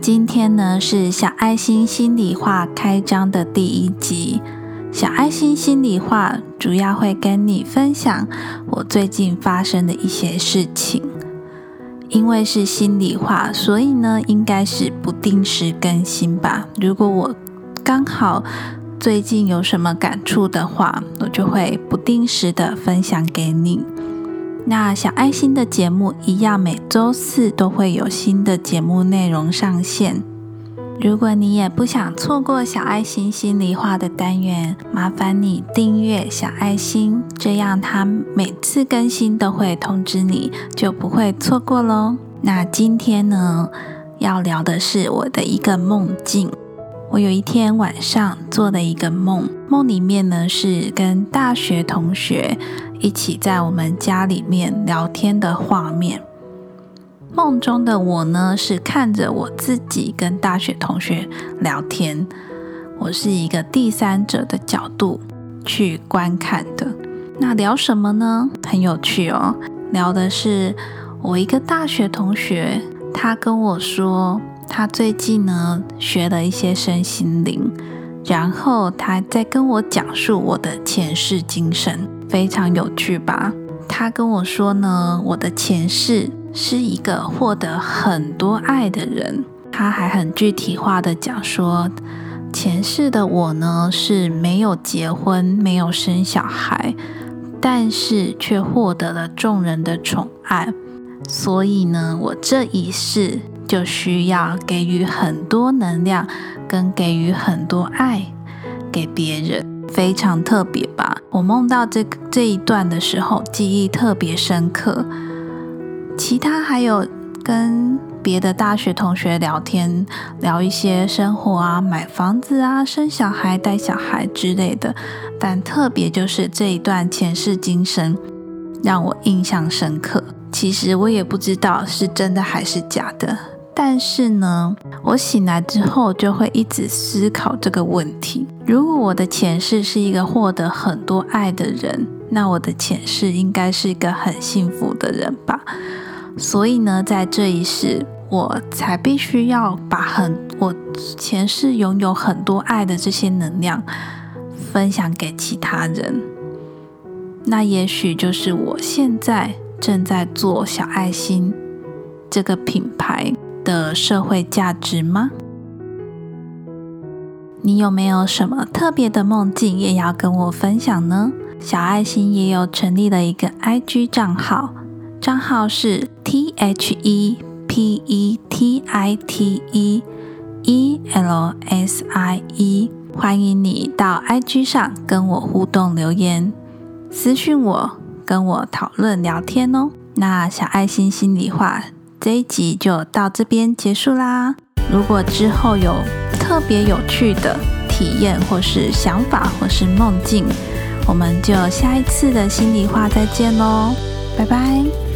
今天呢是小爱心心里话开张的第一集。小爱心心里话主要会跟你分享我最近发生的一些事情。因为是心里话，所以呢应该是不定时更新吧。如果我刚好最近有什么感触的话，我就会不定时的分享给你。那小爱心的节目一样，每周四都会有新的节目内容上线。如果你也不想错过小爱心心里话的单元，麻烦你订阅小爱心，这样它每次更新都会通知你，就不会错过喽。那今天呢，要聊的是我的一个梦境。我有一天晚上做了一个梦，梦里面呢是跟大学同学一起在我们家里面聊天的画面。梦中的我呢是看着我自己跟大学同学聊天，我是一个第三者的角度去观看的。那聊什么呢？很有趣哦，聊的是我一个大学同学，他跟我说。他最近呢学了一些身心灵，然后他在跟我讲述我的前世今生，非常有趣吧？他跟我说呢，我的前世是一个获得很多爱的人。他还很具体化的讲说，前世的我呢是没有结婚、没有生小孩，但是却获得了众人的宠爱。所以呢，我这一世。就需要给予很多能量，跟给予很多爱给别人，非常特别吧？我梦到这这一段的时候，记忆特别深刻。其他还有跟别的大学同学聊天，聊一些生活啊、买房子啊、生小孩、带小孩之类的。但特别就是这一段前世今生，让我印象深刻。其实我也不知道是真的还是假的。但是呢，我醒来之后就会一直思考这个问题：如果我的前世是一个获得很多爱的人，那我的前世应该是一个很幸福的人吧？所以呢，在这一世，我才必须要把很我前世拥有很多爱的这些能量分享给其他人。那也许就是我现在正在做小爱心这个品牌。的社会价值吗？你有没有什么特别的梦境也要跟我分享呢？小爱心也有成立了一个 IG 账号，账号是 T H E P E T I T E E L S I E，欢迎你到 IG 上跟我互动留言，私讯我，跟我讨论聊天哦。那小爱心心里话。这一集就到这边结束啦。如果之后有特别有趣的体验，或是想法，或是梦境，我们就下一次的心里话再见喽，拜拜。